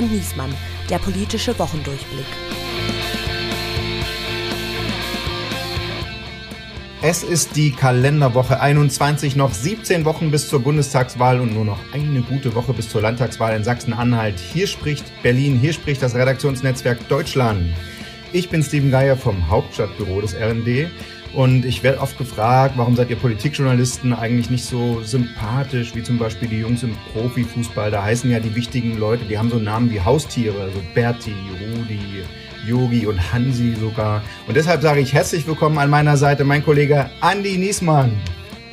und Niesmann, der politische Wochendurchblick. Es ist die Kalenderwoche 21, noch 17 Wochen bis zur Bundestagswahl und nur noch eine gute Woche bis zur Landtagswahl in Sachsen-Anhalt. Hier spricht Berlin, hier spricht das Redaktionsnetzwerk Deutschland. Ich bin Steven Geier vom Hauptstadtbüro des RND und ich werde oft gefragt, warum seid ihr Politikjournalisten eigentlich nicht so sympathisch wie zum Beispiel die Jungs im Profifußball? Da heißen ja die wichtigen Leute, die haben so Namen wie Haustiere, also Berti, Rudi, Yogi und Hansi sogar. Und deshalb sage ich herzlich willkommen an meiner Seite mein Kollege Andy Niesmann.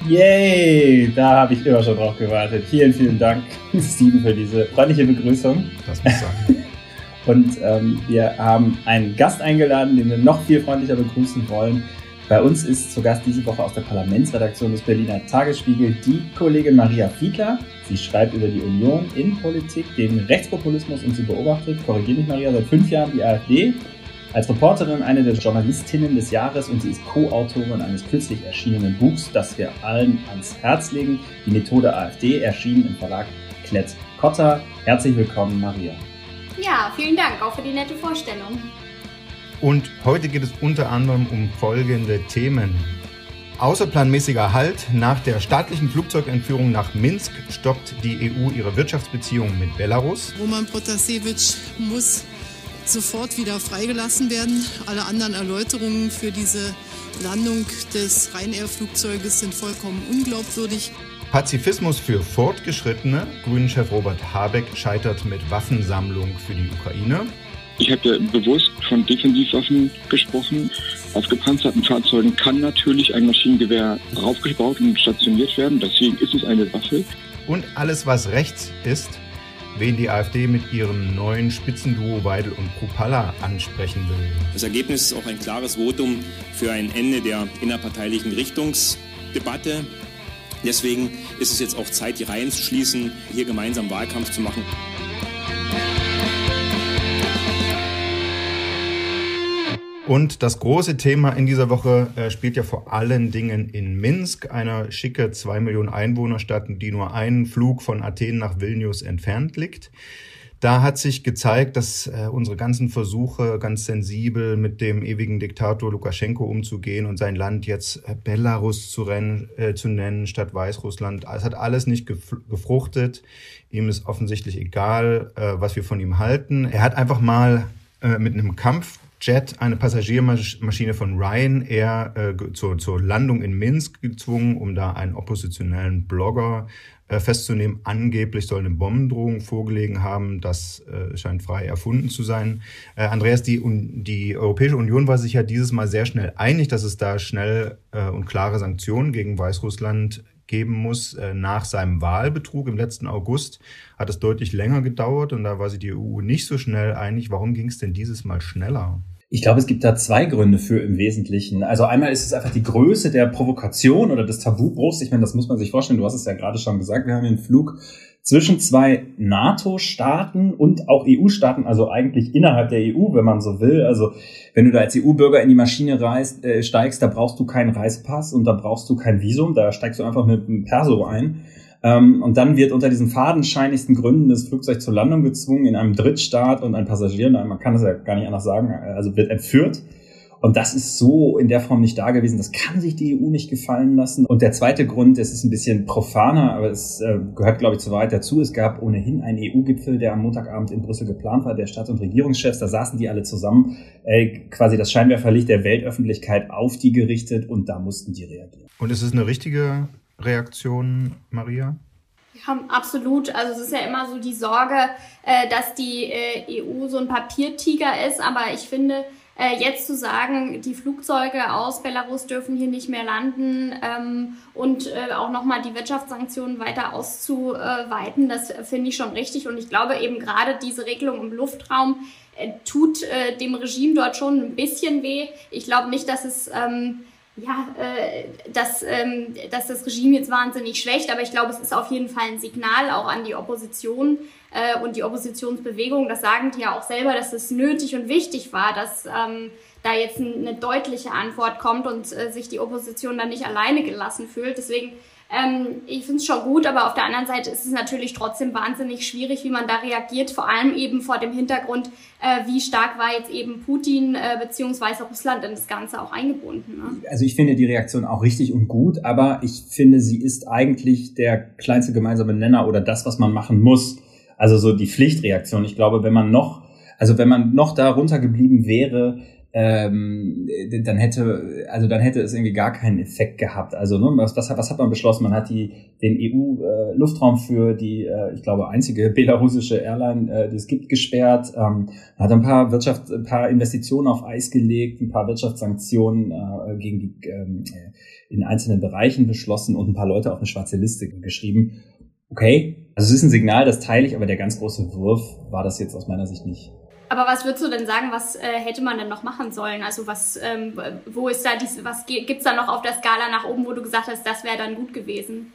Yay, da habe ich immer schon drauf gewartet. Vielen, vielen Dank, Steven, für diese freundliche Begrüßung. Das muss sein. Und ähm, wir haben einen Gast eingeladen, den wir noch viel freundlicher begrüßen wollen. Bei uns ist zu Gast diese Woche aus der Parlamentsredaktion des Berliner Tagesspiegel die Kollegin Maria Fiedler. Sie schreibt über die Union, Innenpolitik, den Rechtspopulismus und sie beobachtet, korrigiere mich Maria, seit fünf Jahren die AfD. Als Reporterin eine der Journalistinnen des Jahres und sie ist Co-Autorin eines kürzlich erschienenen Buchs, das wir allen ans Herz legen. Die Methode AfD erschienen im Verlag Klett Cotta. Herzlich willkommen, Maria. Ja, vielen Dank auch für die nette Vorstellung. Und heute geht es unter anderem um folgende Themen. Außerplanmäßiger Halt. Nach der staatlichen Flugzeugentführung nach Minsk stoppt die EU ihre Wirtschaftsbeziehungen mit Belarus. Roman Protasevich muss sofort wieder freigelassen werden. Alle anderen Erläuterungen für diese Landung des Ryanair-Flugzeuges sind vollkommen unglaubwürdig. Pazifismus für Fortgeschrittene. Grünen-Chef Robert Habeck scheitert mit Waffensammlung für die Ukraine. Ich habe ja bewusst von Defensivwaffen gesprochen. Auf gepanzerten Fahrzeugen kann natürlich ein Maschinengewehr raufgebaut und stationiert werden. Deswegen ist es eine Waffe. Und alles, was rechts ist, wen die AfD mit ihrem neuen Spitzenduo Weidel und Kupala ansprechen will. Das Ergebnis ist auch ein klares Votum für ein Ende der innerparteilichen Richtungsdebatte. Deswegen ist es jetzt auch Zeit, die Reihen zu schließen, hier gemeinsam Wahlkampf zu machen. Und das große Thema in dieser Woche äh, spielt ja vor allen Dingen in Minsk, einer schicke zwei Millionen Einwohnerstadt, die nur einen Flug von Athen nach Vilnius entfernt liegt. Da hat sich gezeigt, dass äh, unsere ganzen Versuche, ganz sensibel mit dem ewigen Diktator Lukaschenko umzugehen und sein Land jetzt äh, Belarus zu, rennen, äh, zu nennen statt Weißrussland, es hat alles nicht gefruchtet. Ihm ist offensichtlich egal, äh, was wir von ihm halten. Er hat einfach mal äh, mit einem Kampf Jet eine Passagiermaschine von Ryanair äh, zur, zur Landung in Minsk gezwungen, um da einen oppositionellen Blogger äh, festzunehmen. Angeblich soll eine Bombendrohung vorgelegen haben. Das äh, scheint frei erfunden zu sein. Äh, Andreas, die, die Europäische Union war sich ja dieses Mal sehr schnell einig, dass es da schnell äh, und klare Sanktionen gegen Weißrussland geben muss. Äh, nach seinem Wahlbetrug im letzten August hat es deutlich länger gedauert und da war sich die EU nicht so schnell einig. Warum ging es denn dieses Mal schneller? Ich glaube, es gibt da zwei Gründe für im Wesentlichen. Also einmal ist es einfach die Größe der Provokation oder des Tabubruchs. Ich meine, das muss man sich vorstellen. Du hast es ja gerade schon gesagt. Wir haben einen Flug zwischen zwei NATO-Staaten und auch EU-Staaten, also eigentlich innerhalb der EU, wenn man so will. Also wenn du da als EU-Bürger in die Maschine reist, äh, steigst, da brauchst du keinen Reisepass und da brauchst du kein Visum. Da steigst du einfach mit einem Perso ein. Ähm, und dann wird unter diesen fadenscheinigsten Gründen das Flugzeug zur Landung gezwungen in einem Drittstaat und ein Passagier, man kann es ja gar nicht anders sagen, also wird entführt. Und das ist so in der Form nicht da gewesen. Das kann sich die EU nicht gefallen lassen. Und der zweite Grund, es ist ein bisschen profaner, aber es äh, gehört, glaube ich, zu weit dazu. Es gab ohnehin einen EU-Gipfel, der am Montagabend in Brüssel geplant war, der Stadt- und Regierungschefs. Da saßen die alle zusammen, äh, quasi das Scheinwerferlicht der Weltöffentlichkeit auf die gerichtet und da mussten die reagieren. Und ist es eine richtige Reaktion, Maria? Ja, absolut. Also es ist ja immer so die Sorge, äh, dass die äh, EU so ein Papiertiger ist. Aber ich finde, äh, jetzt zu sagen, die Flugzeuge aus Belarus dürfen hier nicht mehr landen ähm, und äh, auch nochmal die Wirtschaftssanktionen weiter auszuweiten, das finde ich schon richtig. Und ich glaube eben gerade diese Regelung im Luftraum äh, tut äh, dem Regime dort schon ein bisschen weh. Ich glaube nicht, dass es... Ähm, ja, äh, dass, ähm, dass das Regime jetzt wahnsinnig schwächt, aber ich glaube, es ist auf jeden Fall ein Signal auch an die Opposition äh, und die Oppositionsbewegung. Das sagen die ja auch selber, dass es nötig und wichtig war, dass ähm, da jetzt eine deutliche Antwort kommt und äh, sich die Opposition dann nicht alleine gelassen fühlt. Deswegen Ähm, ich finde es schon gut, aber auf der anderen Seite ist es natürlich trotzdem wahnsinnig schwierig, wie man da reagiert, vor allem eben vor dem Hintergrund, äh, wie stark war jetzt eben Putin äh, beziehungsweise Russland in das Ganze auch eingebunden. Ne? Also ich finde die Reaktion auch richtig und gut, aber ich finde, sie ist eigentlich der kleinste gemeinsame Nenner oder das, was man machen muss. Also so die Pflichtreaktion. Ich glaube, wenn man noch, also wenn man noch da runtergeblieben wäre, ähm, dann hätte, also dann hätte es irgendwie gar keinen Effekt gehabt. Also ne, was, was, was hat man beschlossen? Man hat die, den EU-Luftraum äh, für die, äh, ich glaube, einzige belarussische Airline, äh, die es gibt, gesperrt. Ähm, hat ein paar Wirtschaft, ein paar Investitionen auf Eis gelegt, ein paar Wirtschaftssanktionen äh, gegen die ähm, in einzelnen Bereichen beschlossen und ein paar Leute auf eine schwarze Liste geschrieben. Okay, also es ist ein Signal, das teile ich, aber der ganz große Wurf war das jetzt aus meiner Sicht nicht. Aber was würdest du denn sagen, was äh, hätte man denn noch machen sollen? Also was, ähm, wo ist da dies, was gibt's da noch auf der Skala nach oben, wo du gesagt hast, das wäre dann gut gewesen?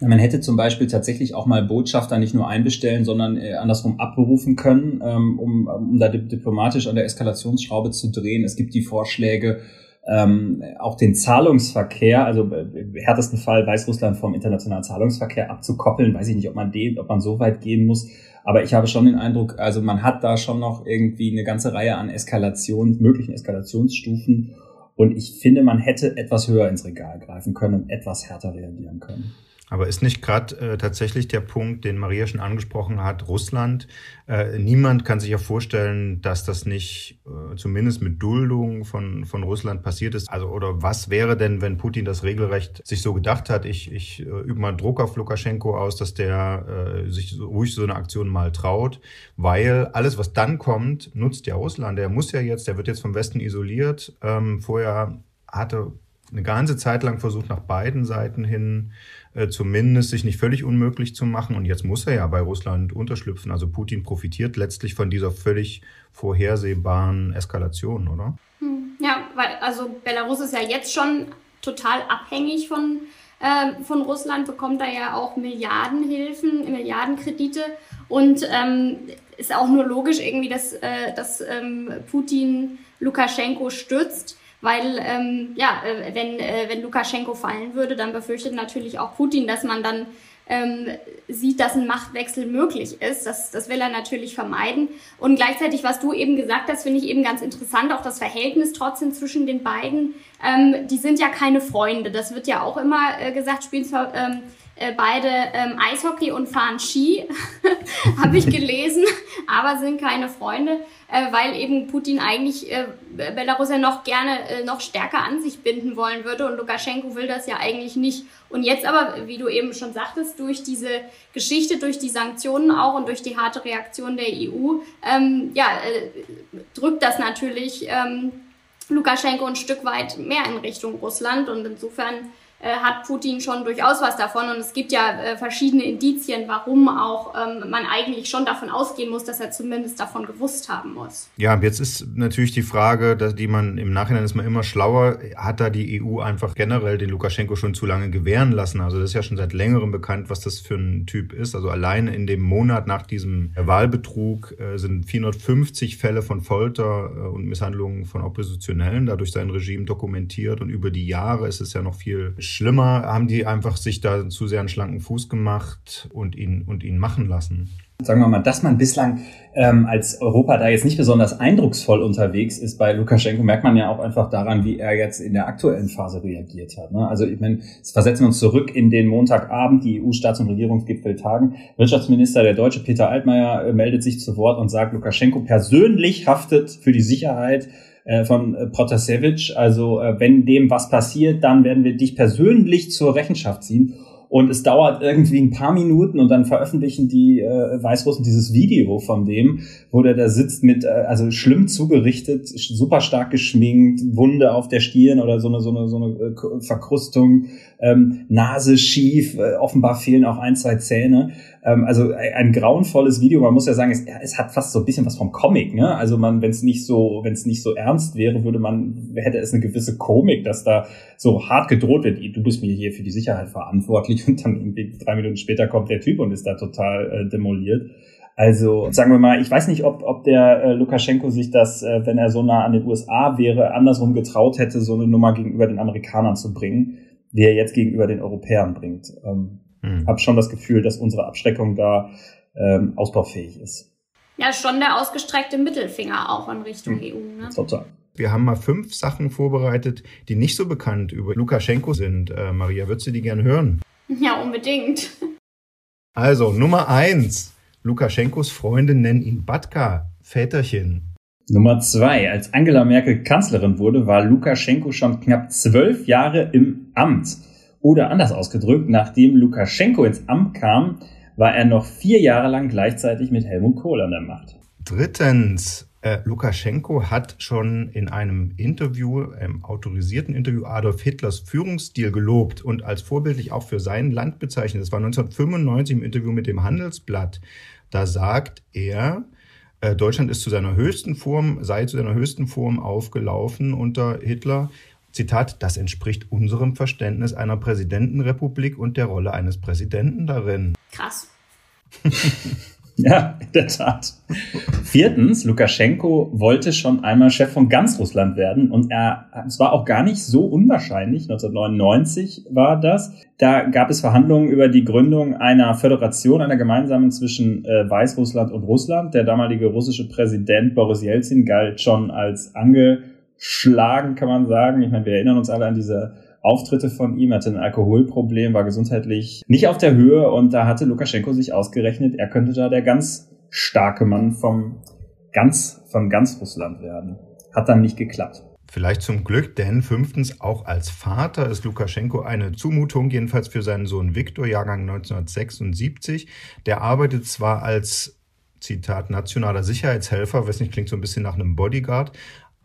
Man hätte zum Beispiel tatsächlich auch mal Botschafter nicht nur einbestellen, sondern äh, andersrum abberufen können, ähm, um, um da diplomatisch an der Eskalationsschraube zu drehen. Es gibt die Vorschläge, ähm, auch den Zahlungsverkehr, also im härtesten Fall Weißrussland vom internationalen Zahlungsverkehr abzukoppeln. Weiß ich nicht, ob man den, ob man so weit gehen muss. Aber ich habe schon den Eindruck, also man hat da schon noch irgendwie eine ganze Reihe an Eskalation, möglichen Eskalationsstufen. Und ich finde, man hätte etwas höher ins Regal greifen können und etwas härter reagieren können. Aber ist nicht gerade äh, tatsächlich der Punkt, den Maria schon angesprochen hat, Russland? Äh, niemand kann sich ja vorstellen, dass das nicht äh, zumindest mit Duldung von, von Russland passiert ist. Also, oder was wäre denn, wenn Putin das regelrecht sich so gedacht hat, ich, ich äh, übe mal Druck auf Lukaschenko aus, dass der äh, sich so, ruhig so eine Aktion mal traut, weil alles, was dann kommt, nutzt ja Russland. Der muss ja jetzt, der wird jetzt vom Westen isoliert. Ähm, vorher hatte eine ganze Zeit lang versucht, nach beiden Seiten hin äh, zumindest sich nicht völlig unmöglich zu machen. Und jetzt muss er ja bei Russland unterschlüpfen. Also Putin profitiert letztlich von dieser völlig vorhersehbaren Eskalation, oder? Hm, ja, weil also Belarus ist ja jetzt schon total abhängig von, äh, von Russland, bekommt da ja auch Milliardenhilfen, Milliardenkredite und ähm, ist auch nur logisch irgendwie, dass, äh, dass ähm, Putin Lukaschenko stützt weil ähm, ja, äh, wenn, äh, wenn Lukaschenko fallen würde, dann befürchtet natürlich auch Putin, dass man dann ähm, sieht, dass ein Machtwechsel möglich ist. Das, das will er natürlich vermeiden. Und gleichzeitig, was du eben gesagt hast, finde ich eben ganz interessant, auch das Verhältnis trotzdem zwischen den beiden. Ähm, die sind ja keine Freunde. Das wird ja auch immer äh, gesagt, spielen zwar ähm, äh, beide ähm, Eishockey und fahren Ski, habe ich gelesen, aber sind keine Freunde äh, weil eben Putin eigentlich äh, Belarus ja noch gerne äh, noch stärker an sich binden wollen würde und Lukaschenko will das ja eigentlich nicht. Und jetzt aber, wie du eben schon sagtest, durch diese Geschichte, durch die Sanktionen auch und durch die harte Reaktion der EU, ähm, ja, äh, drückt das natürlich ähm, Lukaschenko ein Stück weit mehr in Richtung Russland und insofern hat Putin schon durchaus was davon. Und es gibt ja äh, verschiedene Indizien, warum auch ähm, man eigentlich schon davon ausgehen muss, dass er zumindest davon gewusst haben muss. Ja, jetzt ist natürlich die Frage, dass, die man im Nachhinein ist man immer schlauer, hat da die EU einfach generell den Lukaschenko schon zu lange gewähren lassen? Also das ist ja schon seit längerem bekannt, was das für ein Typ ist. Also allein in dem Monat nach diesem Wahlbetrug äh, sind 450 Fälle von Folter äh, und Misshandlungen von Oppositionellen dadurch sein Regime dokumentiert und über die Jahre ist es ja noch viel Schlimmer haben die einfach sich da zu sehr einen schlanken Fuß gemacht und ihn, und ihn machen lassen. Sagen wir mal, dass man bislang ähm, als Europa da jetzt nicht besonders eindrucksvoll unterwegs ist bei Lukaschenko, merkt man ja auch einfach daran, wie er jetzt in der aktuellen Phase reagiert hat. Ne? Also ich meine, versetzen wir uns zurück in den Montagabend, die EU-Staats- und Regierungsgipfel tagen. Wirtschaftsminister, der Deutsche Peter Altmaier, äh, meldet sich zu Wort und sagt, Lukaschenko persönlich haftet für die Sicherheit äh, von äh, Protasevich. Also äh, wenn dem was passiert, dann werden wir dich persönlich zur Rechenschaft ziehen. Und es dauert irgendwie ein paar Minuten und dann veröffentlichen die äh, Weißrussen dieses Video von dem, wo der da sitzt mit, äh, also schlimm zugerichtet, super stark geschminkt, Wunde auf der Stirn oder so eine, so eine, so eine äh, Verkrustung, ähm, Nase schief, äh, offenbar fehlen auch ein, zwei Zähne. Ähm, also ein grauenvolles Video. Man muss ja sagen, es, es hat fast so ein bisschen was vom Comic. Ne? Also man, wenn es nicht so, wenn es nicht so ernst wäre, würde man, hätte es eine gewisse Komik, dass da so hart gedroht wird. Du bist mir hier für die Sicherheit verantwortlich und dann irgendwie drei Minuten später kommt der Typ und ist da total äh, demoliert. Also sagen wir mal, ich weiß nicht, ob, ob der äh, Lukaschenko sich das, äh, wenn er so nah an den USA wäre, andersrum getraut hätte, so eine Nummer gegenüber den Amerikanern zu bringen. wie er jetzt gegenüber den Europäern bringt. Ähm, hm. Habe schon das Gefühl, dass unsere Abschreckung da ähm, ausbaufähig ist. Ja, schon der ausgestreckte Mittelfinger auch in Richtung hm. EU. Ne? Total. Wir haben mal fünf Sachen vorbereitet, die nicht so bekannt über Lukaschenko sind. Äh, Maria, würdest du die gern hören? Ja, unbedingt. Also, Nummer eins. Lukaschenkos Freunde nennen ihn Batka, Väterchen. Nummer zwei. Als Angela Merkel Kanzlerin wurde, war Lukaschenko schon knapp zwölf Jahre im Amt. Oder anders ausgedrückt, nachdem Lukaschenko ins Amt kam, war er noch vier Jahre lang gleichzeitig mit Helmut Kohl an der Macht. Drittens, äh, Lukaschenko hat schon in einem Interview, einem autorisierten Interview, Adolf Hitlers Führungsstil gelobt und als vorbildlich auch für sein Land bezeichnet. Das war 1995 im Interview mit dem Handelsblatt. Da sagt er, äh, Deutschland ist zu seiner höchsten Form, sei zu seiner höchsten Form aufgelaufen unter Hitler. Zitat, das entspricht unserem Verständnis einer Präsidentenrepublik und der Rolle eines Präsidenten darin. Krass. Ja, in der Tat. Viertens, Lukaschenko wollte schon einmal Chef von ganz Russland werden und er, es war auch gar nicht so unwahrscheinlich. 1999 war das. Da gab es Verhandlungen über die Gründung einer Föderation, einer gemeinsamen zwischen äh, Weißrussland und Russland. Der damalige russische Präsident Boris Jelzin galt schon als angeschlagen, kann man sagen. Ich meine, wir erinnern uns alle an diese Auftritte von ihm, hatte ein Alkoholproblem, war gesundheitlich nicht auf der Höhe und da hatte Lukaschenko sich ausgerechnet, er könnte da der ganz starke Mann vom ganz, von ganz Russland werden. Hat dann nicht geklappt. Vielleicht zum Glück, denn fünftens, auch als Vater ist Lukaschenko eine Zumutung, jedenfalls für seinen Sohn Viktor, Jahrgang 1976. Der arbeitet zwar als, Zitat, nationaler Sicherheitshelfer, was nicht klingt so ein bisschen nach einem Bodyguard,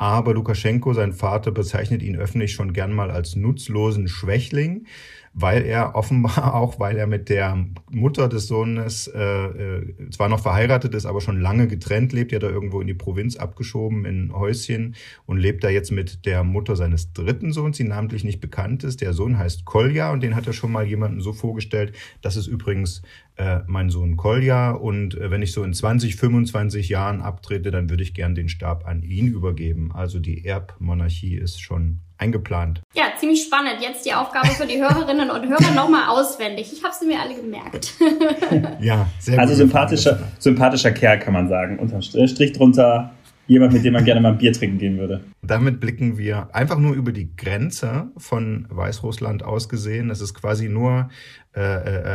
aber Lukaschenko, sein Vater, bezeichnet ihn öffentlich schon gern mal als nutzlosen Schwächling weil er offenbar auch, weil er mit der Mutter des Sohnes äh, äh, zwar noch verheiratet ist, aber schon lange getrennt lebt, ja da irgendwo in die Provinz abgeschoben in Häuschen und lebt da jetzt mit der Mutter seines dritten Sohns, die namentlich nicht bekannt ist. Der Sohn heißt Kolja und den hat er schon mal jemandem so vorgestellt. Das ist übrigens äh, mein Sohn Kolja und äh, wenn ich so in 20, 25 Jahren abtrete, dann würde ich gern den Stab an ihn übergeben. Also die Erbmonarchie ist schon eingeplant. Ja, ziemlich spannend. Jetzt die Aufgabe für die Hörerinnen und Hörer nochmal auswendig. Ich habe sie mir alle gemerkt. ja, sehr gut. Also sympathischer, sympathischer Kerl kann man sagen. Unterm Strich drunter jemand, mit dem man gerne mal ein Bier trinken gehen würde. Damit blicken wir einfach nur über die Grenze von Weißrussland aus gesehen. Es ist quasi nur äh,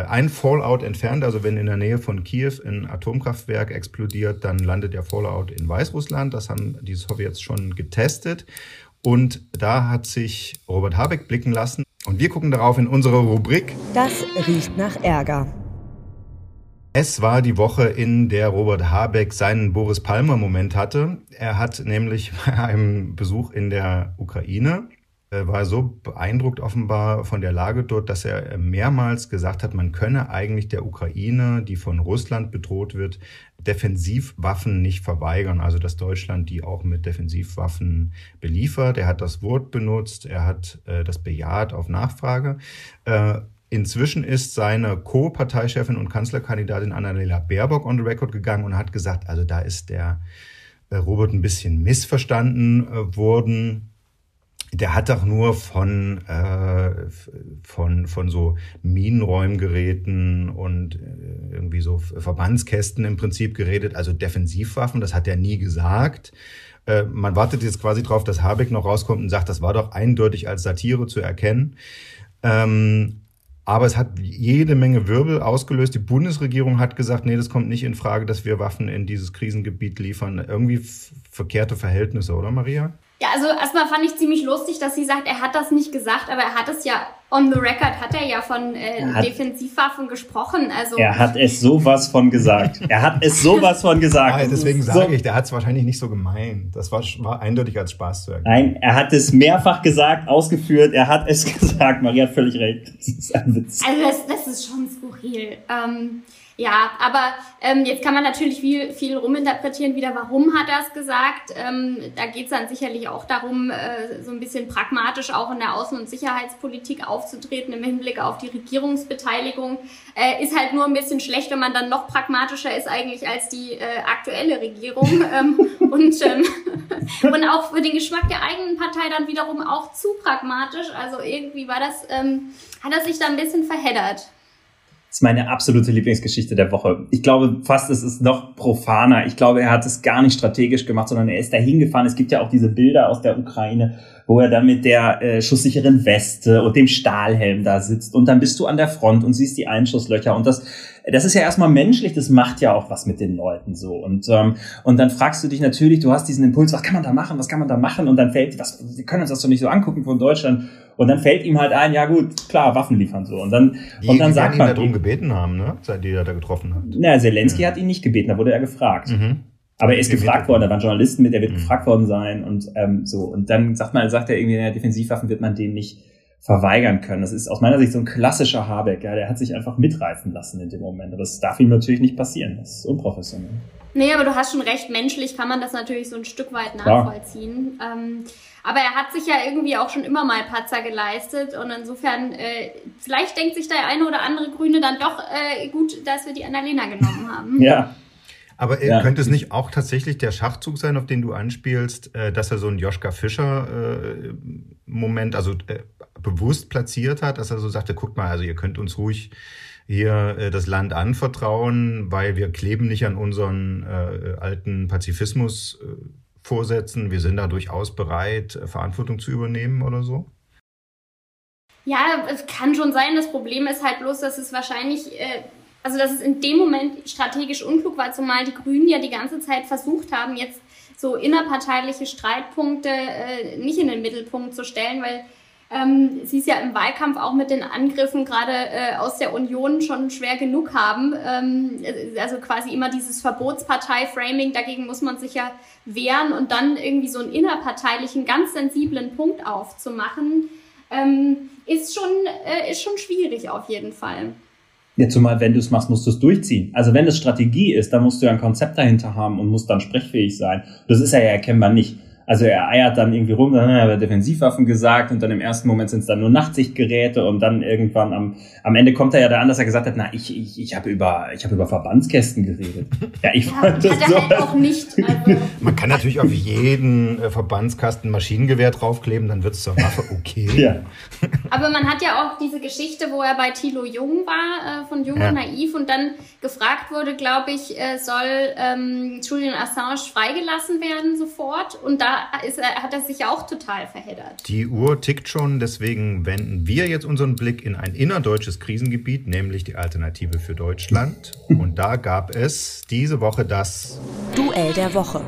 äh, ein Fallout entfernt. Also wenn in der Nähe von Kiew ein Atomkraftwerk explodiert, dann landet der Fallout in Weißrussland. Das haben die Sowjets schon getestet. Und da hat sich Robert Habeck blicken lassen. Und wir gucken darauf in unserer Rubrik. Das riecht nach Ärger. Es war die Woche, in der Robert Habeck seinen Boris Palmer-Moment hatte. Er hat nämlich bei einem Besuch in der Ukraine war so beeindruckt offenbar von der Lage dort, dass er mehrmals gesagt hat, man könne eigentlich der Ukraine, die von Russland bedroht wird, Defensivwaffen nicht verweigern. Also dass Deutschland die auch mit Defensivwaffen beliefert. Er hat das Wort benutzt, er hat äh, das bejaht auf Nachfrage. Äh, Inzwischen ist seine Co-Parteichefin und Kanzlerkandidatin Annalena Baerbock on the record gegangen und hat gesagt, also da ist der äh, Robert ein bisschen missverstanden äh, worden der hat doch nur von, äh, von, von so Minenräumgeräten und äh, irgendwie so Verbandskästen im Prinzip geredet, also Defensivwaffen, das hat er nie gesagt. Äh, man wartet jetzt quasi drauf, dass Habeck noch rauskommt und sagt, das war doch eindeutig als Satire zu erkennen. Ähm, aber es hat jede Menge Wirbel ausgelöst. Die Bundesregierung hat gesagt, nee, das kommt nicht in Frage, dass wir Waffen in dieses Krisengebiet liefern. Irgendwie verkehrte Verhältnisse, oder Maria? Ja, also erstmal fand ich ziemlich lustig, dass sie sagt, er hat das nicht gesagt, aber er hat es ja on the record, hat er ja von äh, hat, Defensivwaffen gesprochen. Also er hat es sowas von gesagt. er hat es sowas von gesagt. Ja, deswegen sage so ich, der hat es wahrscheinlich nicht so gemeint. Das war, war eindeutig als Spaß zu erkennen. Nein, er hat es mehrfach gesagt, ausgeführt. Er hat es gesagt. Maria hat völlig recht. Das ist ein Witz. Also das, das ist schon skurril. Ähm, ja, aber ähm, jetzt kann man natürlich viel, viel ruminterpretieren wieder, warum hat er es gesagt. Ähm, da geht es dann sicherlich auch darum, äh, so ein bisschen pragmatisch auch in der Außen- und Sicherheitspolitik aufzunehmen aufzutreten im Hinblick auf die Regierungsbeteiligung. Äh, ist halt nur ein bisschen schlecht, wenn man dann noch pragmatischer ist eigentlich als die äh, aktuelle Regierung. ähm, und, ähm, und auch für den Geschmack der eigenen Partei dann wiederum auch zu pragmatisch. Also irgendwie war das, ähm, hat er sich da ein bisschen verheddert. Das ist meine absolute Lieblingsgeschichte der Woche. Ich glaube fast, es ist noch profaner. Ich glaube, er hat es gar nicht strategisch gemacht, sondern er ist dahin gefahren. Es gibt ja auch diese Bilder aus der Ukraine, wo er dann mit der äh, schusssicheren Weste und dem Stahlhelm da sitzt. Und dann bist du an der Front und siehst die Einschusslöcher. Und das, das ist ja erstmal menschlich, das macht ja auch was mit den Leuten so. Und, ähm, und dann fragst du dich natürlich, du hast diesen Impuls, was kann man da machen, was kann man da machen? Und dann fällt, was, wir können uns das doch nicht so angucken von Deutschland. Und dann fällt ihm halt ein, ja gut, klar, Waffen liefern so. Und dann, die, und dann die sagt ihn man. darum gebeten haben, ne? Seit die er da getroffen hat. Na, Zelensky hat ihn nicht gebeten, da wurde er gefragt. Mhm. Aber er ist gefragt worden, da waren Journalisten mit, er wird Mhm. gefragt worden sein und ähm, so. Und dann sagt man, sagt er irgendwie, ja, Defensivwaffen wird man dem nicht verweigern können. Das ist aus meiner Sicht so ein klassischer Habeck, ja, der hat sich einfach mitreißen lassen in dem Moment. Aber das darf ihm natürlich nicht passieren. Das ist unprofessionell. Nee, aber du hast schon recht, menschlich kann man das natürlich so ein Stück weit nachvollziehen. Ähm, aber er hat sich ja irgendwie auch schon immer mal Patzer geleistet und insofern, äh, vielleicht denkt sich der eine oder andere Grüne dann doch äh, gut, dass wir die Annalena genommen haben. Ja, Aber äh, Ja. könnte es nicht auch tatsächlich der Schachzug sein, auf den du anspielst, äh, dass er so einen Joschka Fischer-Moment, also äh, bewusst platziert hat, dass er so sagte, guckt mal, also ihr könnt uns ruhig hier äh, das Land anvertrauen, weil wir kleben nicht an unseren äh, alten Pazifismus äh, Vorsätzen. Wir sind da durchaus bereit, äh, Verantwortung zu übernehmen oder so. Ja, es kann schon sein. Das Problem ist halt bloß, dass es wahrscheinlich, äh, also dass es in dem Moment strategisch unklug war, zumal die Grünen ja die ganze Zeit versucht haben, jetzt so innerparteiliche Streitpunkte äh, nicht in den Mittelpunkt zu stellen, weil ähm, sie es ja im Wahlkampf auch mit den Angriffen gerade äh, aus der Union schon schwer genug haben. Ähm, also quasi immer dieses Verbotspartei-Framing, dagegen muss man sich ja wehren und dann irgendwie so einen innerparteilichen, ganz sensiblen Punkt aufzumachen, ähm, ist schon äh, ist schon schwierig auf jeden Fall. Ja, zumal wenn du es machst, musst du es durchziehen. Also wenn es Strategie ist, dann musst du ja ein Konzept dahinter haben und musst dann sprechfähig sein. Das ist ja erkennbar nicht. Also er eiert dann irgendwie rum, dann hat er Defensivwaffen gesagt und dann im ersten Moment sind es dann nur Nachtsichtgeräte und dann irgendwann am, am Ende kommt er ja da an, dass er gesagt hat, na, ich, ich, ich habe über, ich habe über Verbandskästen geredet. Ja, ich Ja, fand das so. halt auch nicht. Also, Man kann natürlich auf jeden äh, Verbandskasten Maschinengewehr draufkleben, dann wird es zur Waffe okay. Ja. aber man hat ja auch diese Geschichte, wo er bei Thilo Jung war, äh, von Jung Ja. und Naiv und dann gefragt wurde, glaube ich, äh, soll ähm, Julian Assange freigelassen werden sofort und da ist er, hat er sich auch total verheddert. Die Uhr tickt schon, deswegen wenden wir jetzt unseren Blick in ein innerdeutsches Krisengebiet, nämlich die Alternative für Deutschland. Und da gab es diese Woche das Duell der Woche.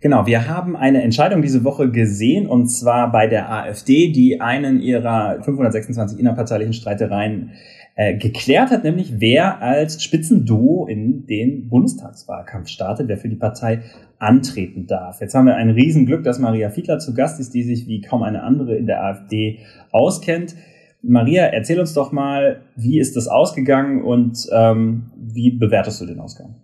Genau, wir haben eine Entscheidung diese Woche gesehen und zwar bei der AfD, die einen ihrer 526 innerparteilichen Streitereien äh, geklärt hat, nämlich wer als Spitzenduo in den Bundestagswahlkampf startet, wer für die Partei antreten darf. Jetzt haben wir ein Riesenglück, dass Maria Fiedler zu Gast ist, die sich wie kaum eine andere in der AfD auskennt. Maria, erzähl uns doch mal, wie ist das ausgegangen und ähm, wie bewertest du den Ausgang?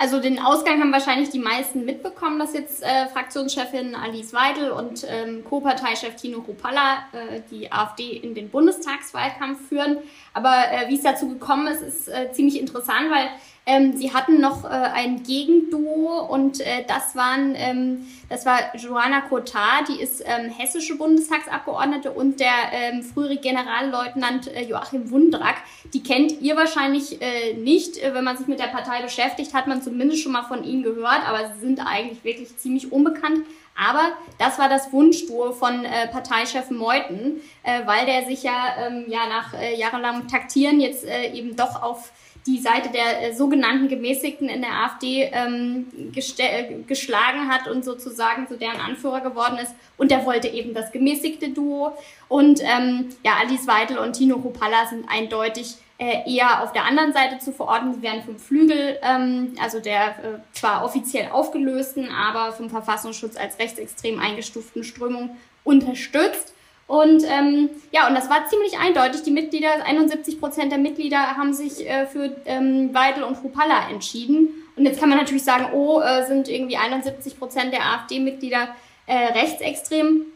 Also den Ausgang haben wahrscheinlich die meisten mitbekommen, dass jetzt äh, Fraktionschefin Alice Weidel und ähm, Co-Parteichef Tino Kropalla äh, die AfD in den Bundestagswahlkampf führen. Aber äh, wie es dazu gekommen ist, ist äh, ziemlich interessant, weil ähm, sie hatten noch äh, ein Gegenduo und äh, das waren ähm, das war Joanna Cotard, die ist ähm, hessische Bundestagsabgeordnete und der ähm, frühere Generalleutnant äh, Joachim Wundrack. Die kennt ihr wahrscheinlich äh, nicht. Äh, Wenn man sich mit der Partei beschäftigt, hat man zumindest schon mal von ihnen gehört, aber sie sind eigentlich wirklich ziemlich unbekannt. Aber das war das Wunschduo von äh, Parteichef Meuthen, äh, weil der sich ja, ähm, ja nach jahrelangem Taktieren jetzt eben doch auf die Seite der äh, sogenannten Gemäßigten in der AfD ähm, äh, geschlagen hat und sozusagen zu deren Anführer geworden ist. Und der wollte eben das gemäßigte Duo. Und ähm, ja, Alice Weidel und Tino Kropalla sind eindeutig äh, eher auf der anderen Seite zu verorten. Sie werden vom Flügel, ähm, also der äh, zwar offiziell aufgelösten, aber vom Verfassungsschutz als rechtsextrem eingestuften Strömung unterstützt. Und ähm, ja, und das war ziemlich eindeutig. Die Mitglieder, 71 Prozent der Mitglieder haben sich äh, für ähm, Weidel und Rupalla entschieden. Und jetzt kann man natürlich sagen, oh, äh, sind irgendwie 71 Prozent der AfD-Mitglieder äh, rechtsextrem.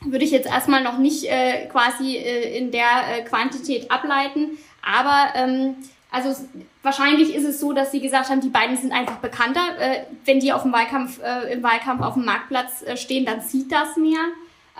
würde ich jetzt erstmal noch nicht äh, quasi äh, in der äh, Quantität ableiten. Aber ähm, also wahrscheinlich ist es so, dass sie gesagt haben, die beiden sind einfach bekannter. Äh, wenn die auf dem Wahlkampf, äh, im Wahlkampf auf dem Marktplatz äh, stehen, dann zieht das mehr.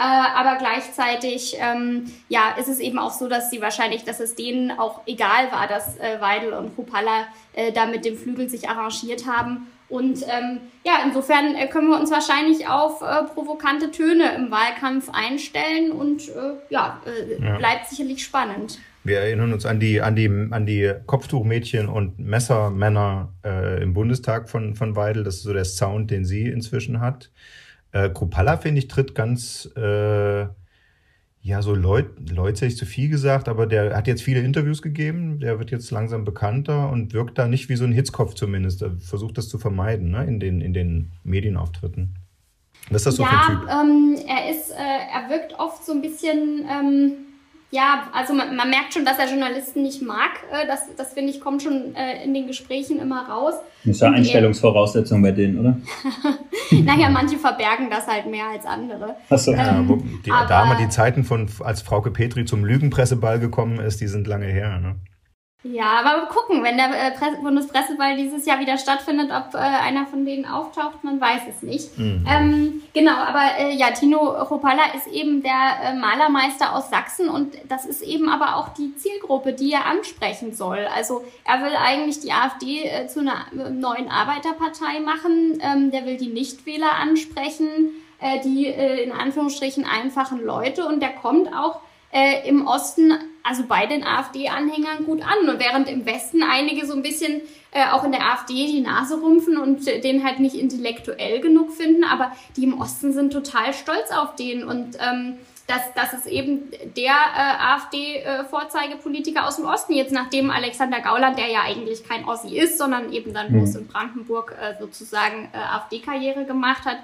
Äh, aber gleichzeitig ähm, ja, ist es eben auch so, dass sie wahrscheinlich, dass es denen auch egal war, dass äh, Weidel und Kupala äh, da mit dem Flügel sich arrangiert haben. Und ähm, ja, insofern äh, können wir uns wahrscheinlich auf äh, provokante Töne im Wahlkampf einstellen und äh, ja, äh, ja, bleibt sicherlich spannend. Wir erinnern uns an die, an die, an die Kopftuchmädchen und Messermänner äh, im Bundestag von, von Weidel. Das ist so der Sound, den sie inzwischen hat. Äh, Kropalla, finde ich, tritt ganz, äh, ja, so Leut, Leute hätte ich zu viel gesagt, aber der hat jetzt viele Interviews gegeben. Der wird jetzt langsam bekannter und wirkt da nicht wie so ein Hitzkopf zumindest. Er versucht das zu vermeiden, ne, in den, in den Medienauftritten. Was ist das so ja, für ein Typ? Ähm, er ist, äh, er wirkt oft so ein bisschen, ähm ja, also man, man merkt schon, dass er Journalisten nicht mag. Äh, das, das finde ich, kommt schon äh, in den Gesprächen immer raus. Das ist ja Einstellungsvoraussetzung bei denen, oder? naja, manche verbergen das halt mehr als andere. Achso. Ähm, ja, wo die aber, Dame, die Zeiten von, als Frauke Petri zum Lügenpresseball gekommen ist, die sind lange her, ne? Ja, aber gucken, wenn der äh, Bundespresseball dieses Jahr wieder stattfindet, ob äh, einer von denen auftaucht, man weiß es nicht. Mhm. Ähm, genau, aber äh, ja, Tino Chopalla ist eben der äh, Malermeister aus Sachsen und das ist eben aber auch die Zielgruppe, die er ansprechen soll. Also er will eigentlich die AfD äh, zu einer äh, neuen Arbeiterpartei machen, ähm, der will die Nichtwähler ansprechen, die in Anführungsstrichen einfachen Leute und der kommt auch äh, im Osten, also bei den AfD-Anhängern gut an. Und während im Westen einige so ein bisschen äh, auch in der AfD die Nase rumpfen und äh, den halt nicht intellektuell genug finden, aber die im Osten sind total stolz auf den und ähm, das, das ist eben der äh, AfD-Vorzeigepolitiker aus dem Osten, jetzt nachdem Alexander Gauland, der ja eigentlich kein Ossi ist, sondern eben dann bloß mhm. in Brandenburg äh, sozusagen äh, AfD-Karriere gemacht hat,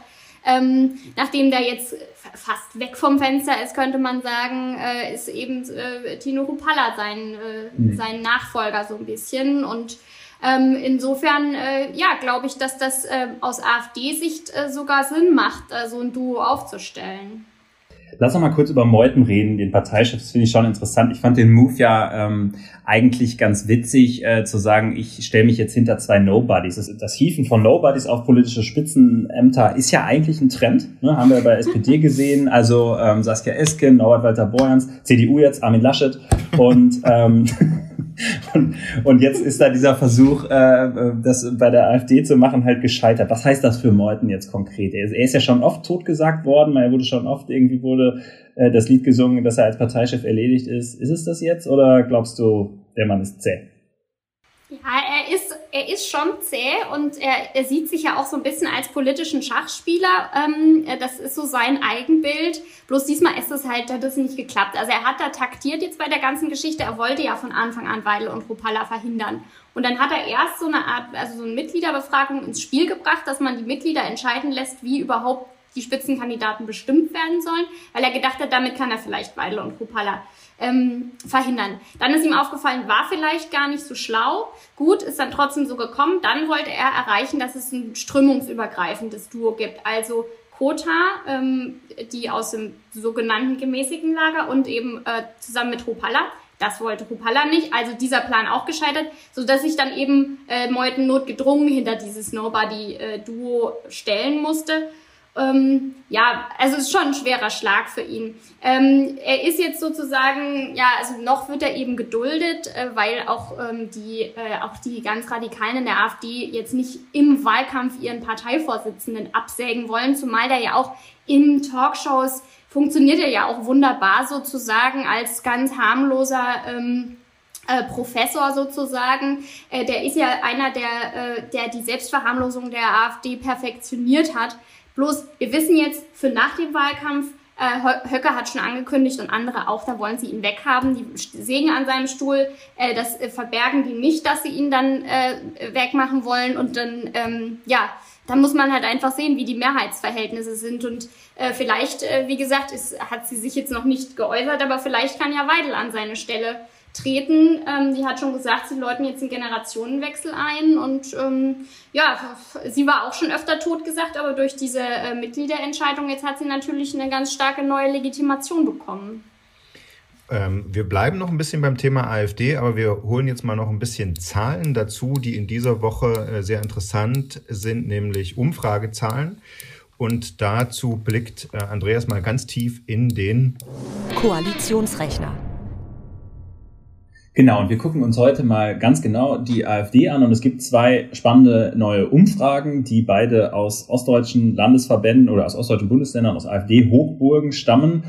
ähm, nachdem der jetzt fast weg vom Fenster ist, könnte man sagen, äh, ist eben äh, Tino Rupalla sein, äh, mhm. sein Nachfolger so ein bisschen. Und ähm, insofern, äh, ja, glaube ich, dass das äh, aus AfD-Sicht äh, sogar Sinn macht, so ein Duo aufzustellen. Lass uns mal kurz über Meuthen reden, den Parteichef. Das finde ich schon interessant. Ich fand den Move ja ähm, eigentlich ganz witzig, äh, zu sagen, ich stelle mich jetzt hinter zwei Nobodies. Das, das Hieven von Nobodies auf politische Spitzenämter ist ja eigentlich ein Trend. Ne? Haben wir bei SPD gesehen. Also ähm, Saskia Esken, Norbert Walter Borjans, CDU jetzt, Armin Laschet. Und ähm, Und, und jetzt ist da dieser Versuch, äh, das bei der AfD zu machen, halt gescheitert. Was heißt das für Meuthen jetzt konkret? Er ist ja schon oft totgesagt worden, er wurde schon oft irgendwie wurde äh, das Lied gesungen, dass er als Parteichef erledigt ist. Ist es das jetzt oder glaubst du, der Mann ist zäh? Ja, er ist, er ist schon zäh und er, er sieht sich ja auch so ein bisschen als politischen Schachspieler. Ähm, das ist so sein Eigenbild. Bloß diesmal ist es halt, hat das nicht geklappt. Also er hat da taktiert jetzt bei der ganzen Geschichte. Er wollte ja von Anfang an Weidel und Rupalla verhindern. Und dann hat er erst so eine Art, also so eine Mitgliederbefragung ins Spiel gebracht, dass man die Mitglieder entscheiden lässt, wie überhaupt die Spitzenkandidaten bestimmt werden sollen, weil er gedacht hat, damit kann er vielleicht Weidel und Rupalla ähm, verhindern. Dann ist ihm aufgefallen, war vielleicht gar nicht so schlau. Gut, ist dann trotzdem so gekommen. Dann wollte er erreichen, dass es ein strömungsübergreifendes Duo gibt. Also Kota, ähm, die aus dem sogenannten gemäßigten Lager und eben äh, zusammen mit Rupalla. Das wollte Rupalla nicht, also dieser Plan auch gescheitert, so dass sich dann eben äh, Meuthen notgedrungen hinter dieses Nobody-Duo äh, stellen musste. Ähm, ja, also es ist schon ein schwerer Schlag für ihn. Ähm, er ist jetzt sozusagen, ja, also noch wird er eben geduldet, äh, weil auch ähm, die, äh, auch die ganz Radikalen in der AfD jetzt nicht im Wahlkampf ihren Parteivorsitzenden absägen wollen, zumal der ja auch in Talkshows funktioniert er ja auch wunderbar sozusagen als ganz harmloser ähm, äh, Professor sozusagen, äh, der ist ja einer, der, äh, der die Selbstverharmlosung der AfD perfektioniert hat. Bloß, wir wissen jetzt für nach dem Wahlkampf, äh, Höcker hat schon angekündigt und andere auch, da wollen sie ihn weghaben. Die sägen an seinem Stuhl, äh, das äh, verbergen die nicht, dass sie ihn dann äh, wegmachen wollen. Und dann, ähm, ja, dann muss man halt einfach sehen, wie die Mehrheitsverhältnisse sind. Und äh, vielleicht, äh, wie gesagt, ist, hat sie sich jetzt noch nicht geäußert, aber vielleicht kann ja Weidel an seine Stelle treten. Ähm, die hat schon gesagt, sie läuten jetzt einen Generationenwechsel ein. Und ähm, ja, sie war auch schon öfter tot gesagt, aber durch diese äh, Mitgliederentscheidung jetzt hat sie natürlich eine ganz starke neue Legitimation bekommen. Ähm, wir bleiben noch ein bisschen beim Thema AfD, aber wir holen jetzt mal noch ein bisschen Zahlen dazu, die in dieser Woche äh, sehr interessant sind, nämlich Umfragezahlen. Und dazu blickt äh, Andreas mal ganz tief in den Koalitionsrechner. Genau, und wir gucken uns heute mal ganz genau die AfD an und es gibt zwei spannende neue Umfragen, die beide aus ostdeutschen Landesverbänden oder aus ostdeutschen Bundesländern, aus AfD-Hochburgen stammen.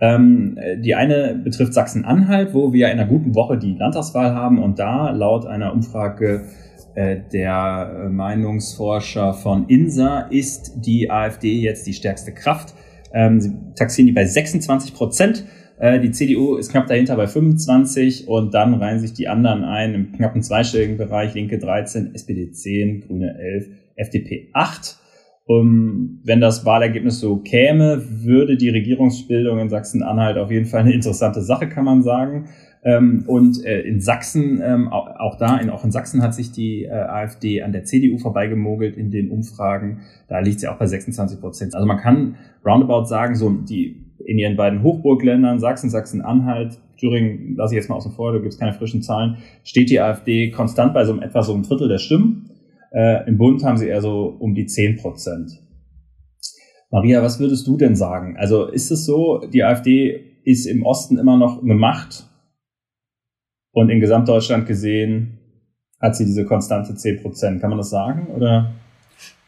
Ähm, die eine betrifft Sachsen-Anhalt, wo wir in einer guten Woche die Landtagswahl haben und da laut einer Umfrage äh, der Meinungsforscher von INSA ist die AfD jetzt die stärkste Kraft. Ähm, sie taxieren die bei 26 Prozent. Äh, die CDU ist knapp dahinter bei 25 und dann reihen sich die anderen ein im knappen zweistelligen Bereich. Linke 13, SPD 10, Grüne 11, FDP 8. Um, wenn das Wahlergebnis so käme, würde die Regierungsbildung in Sachsen-Anhalt auf jeden Fall eine interessante Sache, kann man sagen. Ähm, und äh, in Sachsen, ähm, auch, auch, da, in, auch in Sachsen hat sich die äh, AfD an der CDU vorbeigemogelt in den Umfragen. Da liegt sie auch bei 26 Prozent. Also man kann roundabout sagen, so die in ihren beiden Hochburgländern, Sachsen, Sachsen-Anhalt, Thüringen, lasse ich jetzt mal außen vor, da gibt es keine frischen Zahlen, steht die AfD konstant bei so einem, etwa so einem Drittel der Stimmen. Äh, Im Bund haben sie eher so um die 10 Prozent. Maria, was würdest du denn sagen? Also ist es so, die AfD ist im Osten immer noch eine Macht und in Gesamtdeutschland gesehen hat sie diese konstante 10 Prozent. Kann man das sagen? Oder?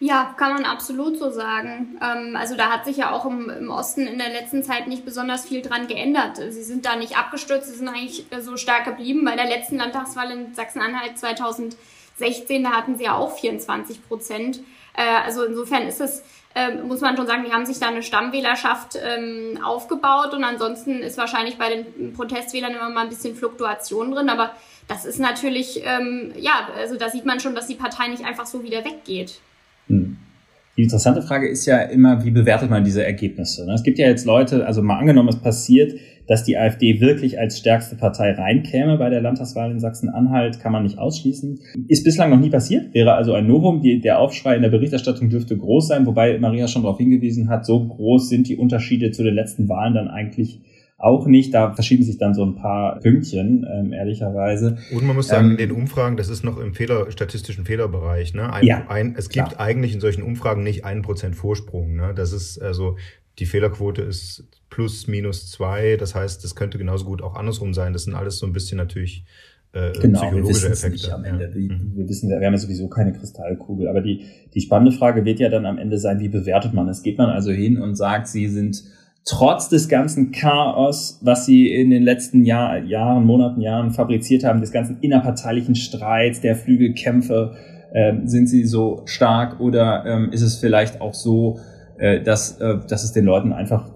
Ja, kann man absolut so sagen. Ähm, also da hat sich ja auch im, im, Osten in der letzten Zeit nicht besonders viel dran geändert. Sie sind da nicht abgestürzt, sie sind eigentlich so stark geblieben. Bei der letzten Landtagswahl in Sachsen-Anhalt 2016, da hatten sie ja auch 24 Prozent. Äh, also insofern ist es, äh, muss man schon sagen, die haben sich da eine Stammwählerschaft ähm, aufgebaut und ansonsten ist wahrscheinlich bei den Protestwählern immer mal ein bisschen Fluktuation drin, aber das ist natürlich, ähm, ja, also da sieht man schon, dass die Partei nicht einfach so wieder weggeht. Die interessante Frage ist ja immer, wie bewertet man diese Ergebnisse? Ne? Es gibt ja jetzt Leute, also mal angenommen, es passiert, dass die AfD wirklich als stärkste Partei reinkäme bei der Landtagswahl in Sachsen-Anhalt, kann man nicht ausschließen. Ist bislang noch nie passiert, wäre also ein Novum. Die, der Aufschrei in der Berichterstattung dürfte groß sein, wobei Maria schon darauf hingewiesen hat, so groß sind die Unterschiede zu den letzten Wahlen dann eigentlich auch nicht. Da verschieben sich dann so ein paar Pünktchen, ähm, ehrlicherweise. Und man muss sagen, ähm, in den Umfragen, das ist noch im Fehler, statistischen Fehlerbereich. Ne? Ein, ja, ein, es gibt klar. eigentlich in solchen Umfragen nicht einen Prozent Vorsprung. Ne? Das ist also die Fehlerquote ist plus minus zwei. Das heißt, das könnte genauso gut auch andersrum sein. Das sind alles so ein bisschen natürlich äh, genau, psychologische wir Effekte. Nicht am Ende. Ja. Wir, mhm. wir wissen, wir haben ja sowieso keine Kristallkugel. Aber die, die spannende Frage wird ja dann am Ende sein, wie bewertet man es? Geht man also hin und sagt, sie sind trotz des ganzen Chaos, was sie in den letzten Jahr, Jahren, Monaten, Jahren fabriziert haben, des ganzen innerparteilichen Streits, der Flügelkämpfe, äh, sind sie so stark oder ähm, ist es vielleicht auch so, äh, dass, äh, dass es den Leuten einfach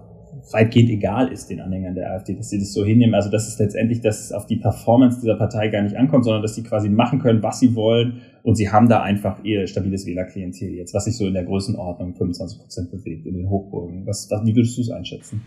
weitgehend egal ist, den Anhängern der AfD, dass sie das so hinnehmen. Also dass es letztendlich, dass es auf die Performance dieser Partei gar nicht ankommt, sondern dass sie quasi machen können, was sie wollen und sie haben da einfach ihr stabiles Wählerklientel jetzt, was sich so in der Größenordnung 25 Prozent bewegt in den Hochburgen. Was, wie würdest du es einschätzen?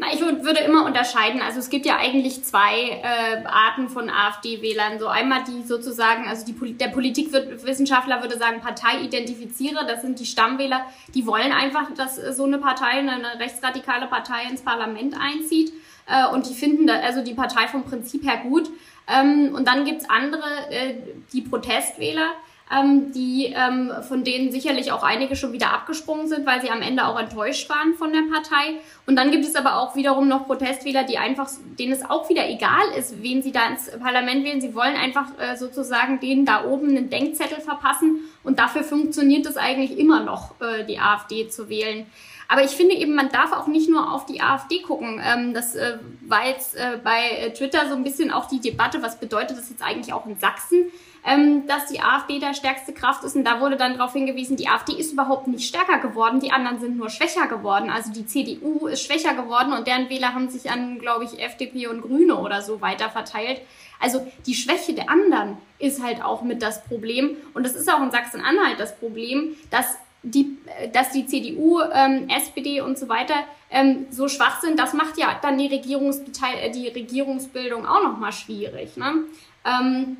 Na, ich würde immer unterscheiden. Also es gibt ja eigentlich zwei äh, Arten von AfD-Wählern. So einmal die sozusagen, also die, der Politikwissenschaftler würde sagen, Parteiidentifizierer, das sind die Stammwähler, die wollen einfach, dass so eine Partei, eine rechtsradikale Partei ins Parlament einzieht. Äh, und die finden da, also die Partei vom Prinzip her gut. Ähm, und dann gibt's andere, äh, die Protestwähler, ähm, die ähm, von denen sicherlich auch einige schon wieder abgesprungen sind, weil sie am Ende auch enttäuscht waren von der Partei. Und dann gibt es aber auch wiederum noch Protestwähler, die einfach, denen es auch wieder egal ist, wen sie da ins Parlament wählen. Sie wollen einfach äh, sozusagen denen da oben einen Denkzettel verpassen. Und dafür funktioniert es eigentlich immer noch, äh, die AfD zu wählen. Aber ich finde eben, man darf auch nicht nur auf die AfD gucken. Ähm, das äh, war jetzt äh, bei Twitter so ein bisschen auch die Debatte, was bedeutet das jetzt eigentlich auch in Sachsen, ähm, dass die AfD der stärkste Kraft ist. Und da wurde dann darauf hingewiesen, die AfD ist überhaupt nicht stärker geworden, die anderen sind nur schwächer geworden. Also die CDU ist schwächer geworden und deren Wähler haben sich an, glaube ich, FDP und Grüne oder so weiter verteilt. Also die Schwäche der anderen ist halt auch mit das Problem. Und das ist auch in Sachsen-Anhalt das Problem, dass die, dass die CDU, ähm, SPD und so weiter ähm, so schwach sind, das macht ja dann die, Regierungsbeteil äh, die Regierungsbildung auch nochmal schwierig. Ne? Ähm,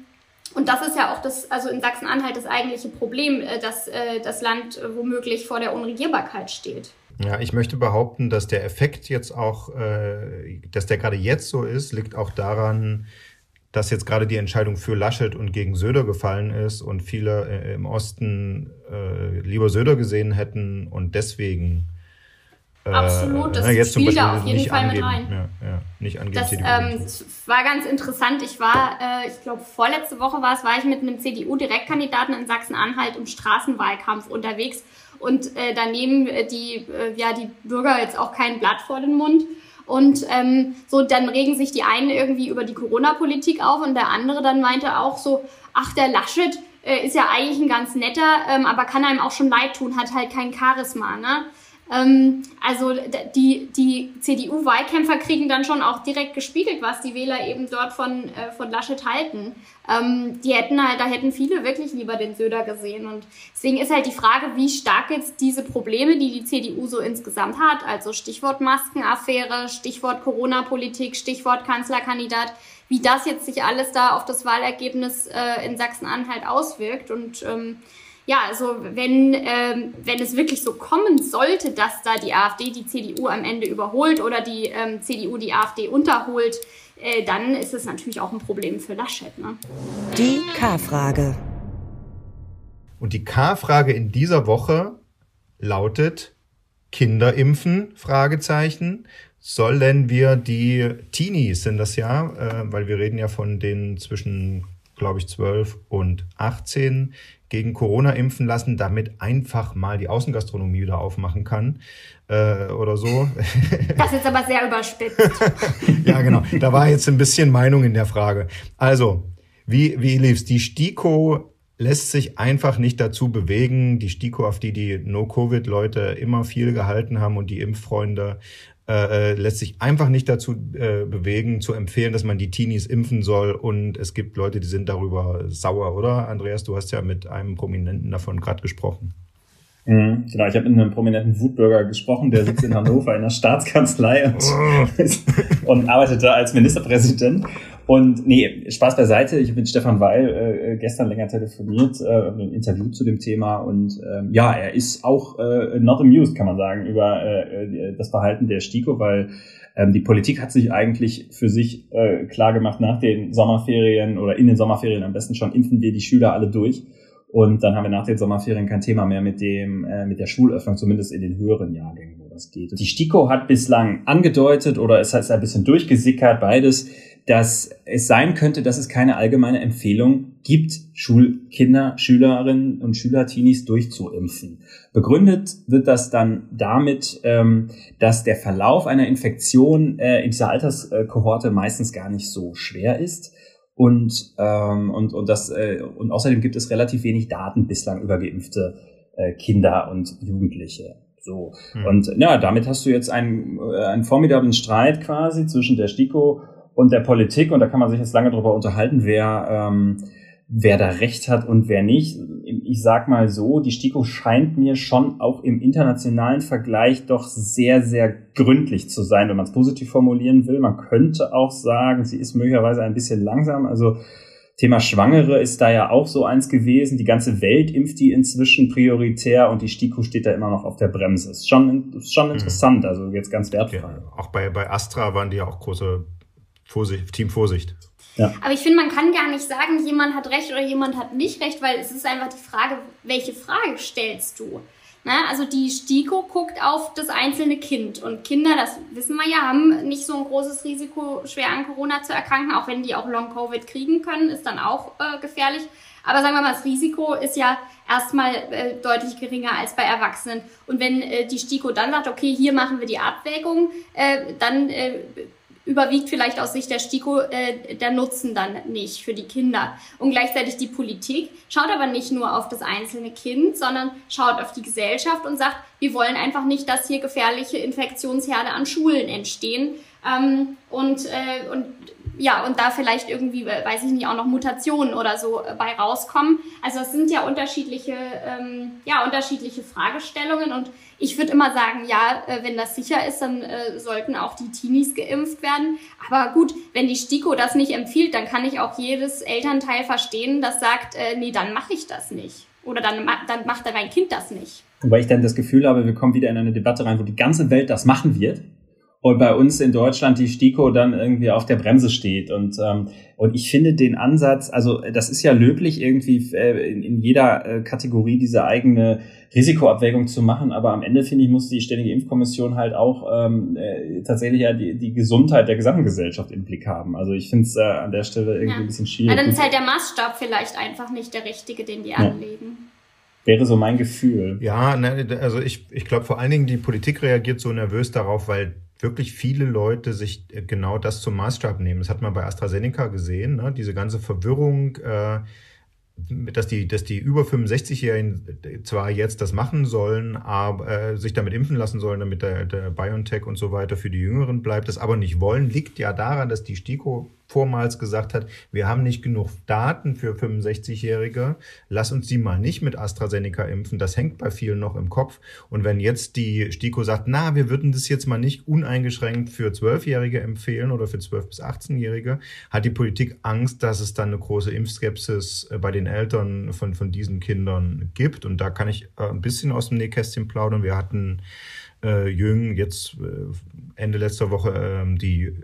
und das ist ja auch das, also in Sachsen-Anhalt das eigentliche Problem, äh, dass äh, das Land äh, womöglich vor der Unregierbarkeit steht. Ja, ich möchte behaupten, dass der Effekt jetzt auch, dass der gerade jetzt so ist, liegt auch daran, dass jetzt gerade die Entscheidung für Laschet und gegen Söder gefallen ist und viele im Osten lieber Söder gesehen hätten und deswegen Absolut, das jetzt spielt da auf jeden Fall angeben, mit rein. Ja, ja, nicht angeben, das ähm, war ganz interessant. Ich war, äh, ich glaube, vorletzte Woche war es, war ich mit einem CDU-Direktkandidaten in Sachsen-Anhalt im Straßenwahlkampf unterwegs und äh, daneben äh, die, äh, ja, die Bürger jetzt auch kein Blatt vor den Mund. Und ähm, so, dann regen sich die einen irgendwie über die Corona-Politik auf und der andere dann meinte auch so, ach, der Laschet äh, ist ja eigentlich ein ganz netter, ähm, aber kann einem auch schon leid tun, hat halt kein Charisma, ne? Ähm, also die, die CDU-Wahlkämpfer kriegen dann schon auch direkt gespiegelt, was die Wähler eben dort von, äh, von Laschet halten. Ähm, die hätten halt, da hätten viele wirklich lieber den Söder gesehen. Und deswegen ist halt die Frage, wie stark jetzt diese Probleme, die die CDU so insgesamt hat, also Stichwort Maskenaffäre, Stichwort Corona-Politik, Stichwort Kanzlerkandidat, wie das jetzt sich alles da auf das Wahlergebnis äh, in Sachsen-Anhalt auswirkt. Und ähm, ja, also wenn, ähm, wenn es wirklich so kommen sollte, dass da die AfD die CDU am Ende überholt oder die ähm, CDU die AfD unterholt, äh, dann ist es natürlich auch ein Problem für Laschet. Ne? Die K-Frage. Und die K-Frage in dieser Woche lautet Kinder impfen? Fragezeichen. Sollen wir die Teenies sind das ja, äh, weil wir reden ja von den zwischen glaube ich, 12 und 18 gegen Corona impfen lassen, damit einfach mal die Außengastronomie wieder aufmachen kann äh, oder so. Das ist jetzt aber sehr überspitzt. ja, genau. Da war jetzt ein bisschen Meinung in der Frage. Also, wie, wie lief's? Die STIKO lässt sich einfach nicht dazu bewegen. Die STIKO, auf die die No-Covid-Leute immer viel gehalten haben und die Impffreunde, äh, äh, lässt sich einfach nicht dazu äh, bewegen, zu empfehlen, dass man die Teenies impfen soll. Und es gibt Leute, die sind darüber sauer, oder? Andreas, du hast ja mit einem Prominenten davon gerade gesprochen. Mhm, genau, ich habe mit einem prominenten Wutbürger gesprochen, der sitzt in Hannover in der Staatskanzlei und, oh. und arbeitet da als Ministerpräsident. Und nee, Spaß beiseite. Ich habe mit Stefan Weil äh, gestern länger telefoniert, äh, ein Interview zu dem Thema. Und ähm, ja, er ist auch äh, not amused, kann man sagen, über äh, das Verhalten der STIKO, weil ähm, die Politik hat sich eigentlich für sich äh, klar gemacht, nach den Sommerferien oder in den Sommerferien am besten schon impfen wir die Schüler alle durch. Und dann haben wir nach den Sommerferien kein Thema mehr mit dem, äh, mit der Schulöffnung, zumindest in den höheren Jahrgängen, wo das geht. Die STIKO hat bislang angedeutet oder es heißt ein bisschen durchgesickert, beides, dass es sein könnte, dass es keine allgemeine Empfehlung gibt, Schulkinder, Schülerinnen und Schüler, Teenies durchzuimpfen. Begründet wird das dann damit, ähm, dass der Verlauf einer Infektion äh, in dieser Alterskohorte meistens gar nicht so schwer ist und, ähm, und, und, das, äh, und außerdem gibt es relativ wenig Daten bislang über geimpfte äh, Kinder und Jugendliche. So. Mhm. Und ja, damit hast du jetzt einen, einen formidablen Streit quasi zwischen der STIKO und der Politik. Und da kann man sich jetzt lange drüber unterhalten, wer, ähm, wer da recht hat und wer nicht. Ich sag mal so, die STIKO scheint mir schon auch im internationalen Vergleich doch sehr, sehr gründlich zu sein, wenn man es positiv formulieren will. Man könnte auch sagen, sie ist möglicherweise ein bisschen langsam. Also Thema Schwangere ist da ja auch so eins gewesen. Die ganze Welt impft die inzwischen prioritär und die STIKO steht da immer noch auf der Bremse. Ist schon, ist schon mhm. interessant, also jetzt ganz wertfrei. Ja, auch bei, bei Astra waren die ja auch große Vorsicht, Team Vorsicht. Ja. Aber ich finde, man kann gar nicht sagen, jemand hat recht oder jemand hat nicht recht, weil es ist einfach die Frage, welche Frage stellst du? Na, also die STIKO guckt auf das einzelne Kind und Kinder, das wissen wir ja, haben nicht so ein großes Risiko, schwer an Corona zu erkranken, auch wenn die auch Long-Covid kriegen können, ist dann auch äh, gefährlich. Aber sagen wir mal, das Risiko ist ja erstmal äh, deutlich geringer als bei Erwachsenen. Und wenn äh, die STIKO dann sagt, okay, hier machen wir die Abwägung, äh, dann äh, überwiegt vielleicht aus Sicht der STIKO äh, der Nutzen dann nicht für die Kinder. Und gleichzeitig die Politik schaut aber nicht nur auf das einzelne Kind, sondern schaut auf die Gesellschaft und sagt, wir wollen einfach nicht, dass hier gefährliche Infektionsherde an Schulen entstehen. Ähm, und, äh, und ja, und da vielleicht irgendwie, weiß ich nicht, auch noch Mutationen oder so äh, bei rauskommen. Also es sind ja unterschiedliche, ähm, ja, unterschiedliche Fragestellungen und ich würde immer sagen, ja, äh, wenn das sicher ist, dann äh, sollten auch die Teenies geimpft werden. Aber gut, wenn die STIKO das nicht empfiehlt, dann kann ich auch jedes Elternteil verstehen, das sagt, äh, nee, dann mache ich das nicht. Oder dann, dann macht mein Kind das nicht. Weil ich dann das Gefühl habe, wir kommen wieder in eine Debatte rein, wo die ganze Welt das machen wird und bei uns in Deutschland die STIKO dann irgendwie auf der Bremse steht. Und, ähm, und ich finde den Ansatz, also das ist ja löblich, irgendwie äh, in, in jeder äh, Kategorie diese eigene Risikoabwägung zu machen, aber am Ende, finde ich, muss die Ständige Impfkommission halt auch ähm, äh, tatsächlich ja die, die Gesundheit der gesamten Gesellschaft im Blick haben. Also ich finde es äh, an der Stelle irgendwie ja. ein bisschen schwierig. Ja, dann ist halt der Maßstab vielleicht einfach nicht der richtige, den die ja. anlegen wäre so mein Gefühl. Ja, ne, also ich, ich glaube vor allen Dingen, die Politik reagiert so nervös darauf, weil wirklich viele Leute sich äh, genau das zum Maßstab nehmen. Das hat man bei AstraZeneca gesehen, ne? diese ganze Verwirrung, äh, dass die, dass die über 65-Jährigen zwar jetzt das machen sollen, aber äh, sich damit impfen lassen sollen, damit der, der BioNTech und so weiter für die Jüngeren bleibt, das aber nicht wollen, liegt ja daran, dass die STIKO vormals gesagt hat, wir haben nicht genug Daten für 65-Jährige, lass uns die mal nicht mit AstraZeneca impfen. Das hängt bei vielen noch im Kopf. Und wenn jetzt die STIKO sagt, na, wir würden das jetzt mal nicht uneingeschränkt für 12-Jährige empfehlen oder für 12- bis 18-Jährige, hat die Politik Angst, dass es dann eine große Impfskepsis äh, bei den Eltern von, von diesen Kindern gibt. Und da kann ich äh, ein bisschen aus dem Nähkästchen plaudern. Wir hatten äh, Jürgen jetzt äh, Ende letzter Woche äh, die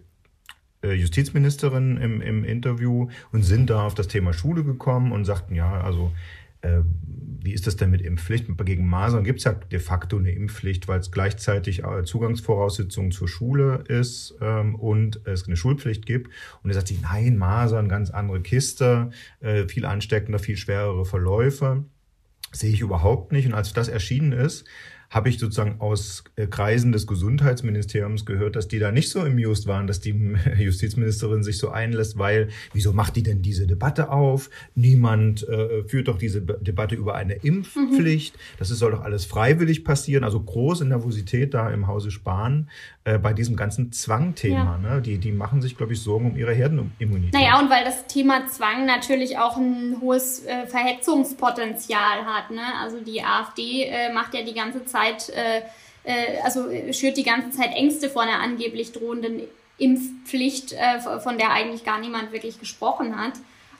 Justizministerin im, im Interview und sind da auf das Thema Schule gekommen und sagten, ja, also äh, wie ist das denn mit Impfpflicht? Gegen Masern gibt es ja de facto eine Impfpflicht, weil es gleichzeitig äh, Zugangsvoraussetzungen zur Schule ist ähm, und es eine Schulpflicht gibt. Und er sagt sie, nein, Masern, ganz andere Kiste, äh, viel ansteckender, viel schwerere Verläufe. Sehe ich überhaupt nicht. Und als das erschienen ist, habe ich sozusagen aus äh, Kreisen des Gesundheitsministeriums gehört, dass die da nicht so amused waren, dass die Justizministerin sich so einlässt, weil wieso macht die denn diese Debatte auf? Niemand äh, führt doch diese Debatte über eine Impfpflicht. Mhm. Das soll doch alles freiwillig passieren. Also große Nervosität da im Hause Spahn äh, bei diesem ganzen Zwangthema. Ja. Ne? Die, die machen sich, glaube ich, Sorgen um ihre Herdenimmunität. Naja, und weil das Thema Zwang natürlich auch ein hohes äh, Verhetzungspotenzial hat. Ne? Also die AfD äh, macht ja die ganze Zeit äh, äh, also schürt die ganze Zeit Ängste vor einer angeblich drohenden Impfpflicht, äh, von der eigentlich gar niemand wirklich gesprochen hat.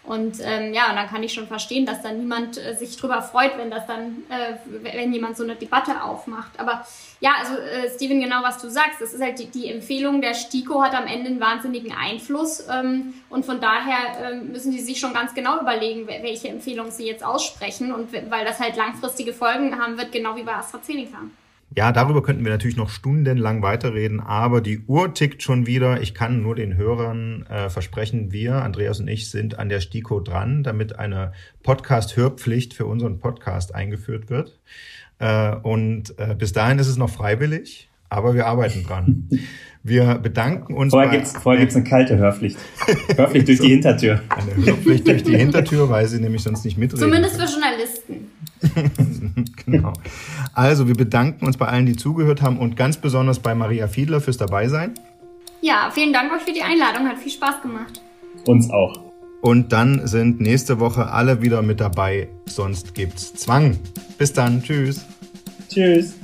Und ähm, ja, und dann kann ich schon verstehen, dass dann niemand äh, sich drüber freut, wenn das dann, äh, wenn jemand so eine Debatte aufmacht. Aber ja, also äh, Steven, genau was du sagst, das ist halt die, die Empfehlung der STIKO hat am Ende einen wahnsinnigen Einfluss ähm, und von daher äh, müssen sie sich schon ganz genau überlegen, welche Empfehlung sie jetzt aussprechen und weil das halt langfristige Folgen haben wird, genau wie bei AstraZeneca. Ja, darüber könnten wir natürlich noch stundenlang weiterreden, aber die Uhr tickt schon wieder. Ich kann nur den Hörern äh, versprechen, wir, Andreas und ich, sind an der STIKO dran, damit eine Podcast-Hörpflicht für unseren Podcast eingeführt wird. Äh, und äh, bis dahin ist es noch freiwillig, aber wir arbeiten dran. Wir bedanken uns. Vorher gibt es vorher gibt's eine kalte Hörpflicht. Hörpflicht durch die Hintertür. Eine Hörpflicht durch die Hintertür, weil sie nämlich sonst nicht mitreden. Zumindest für Journalisten. genau. Also, wir bedanken uns bei allen, die zugehört haben und ganz besonders bei Maria Fiedler fürs Dabeisein. Ja, vielen Dank euch für die Einladung. Hat viel Spaß gemacht. Uns auch. Und dann sind nächste Woche alle wieder mit dabei. Sonst gibt's Zwang. Bis dann. Tschüss. Tschüss.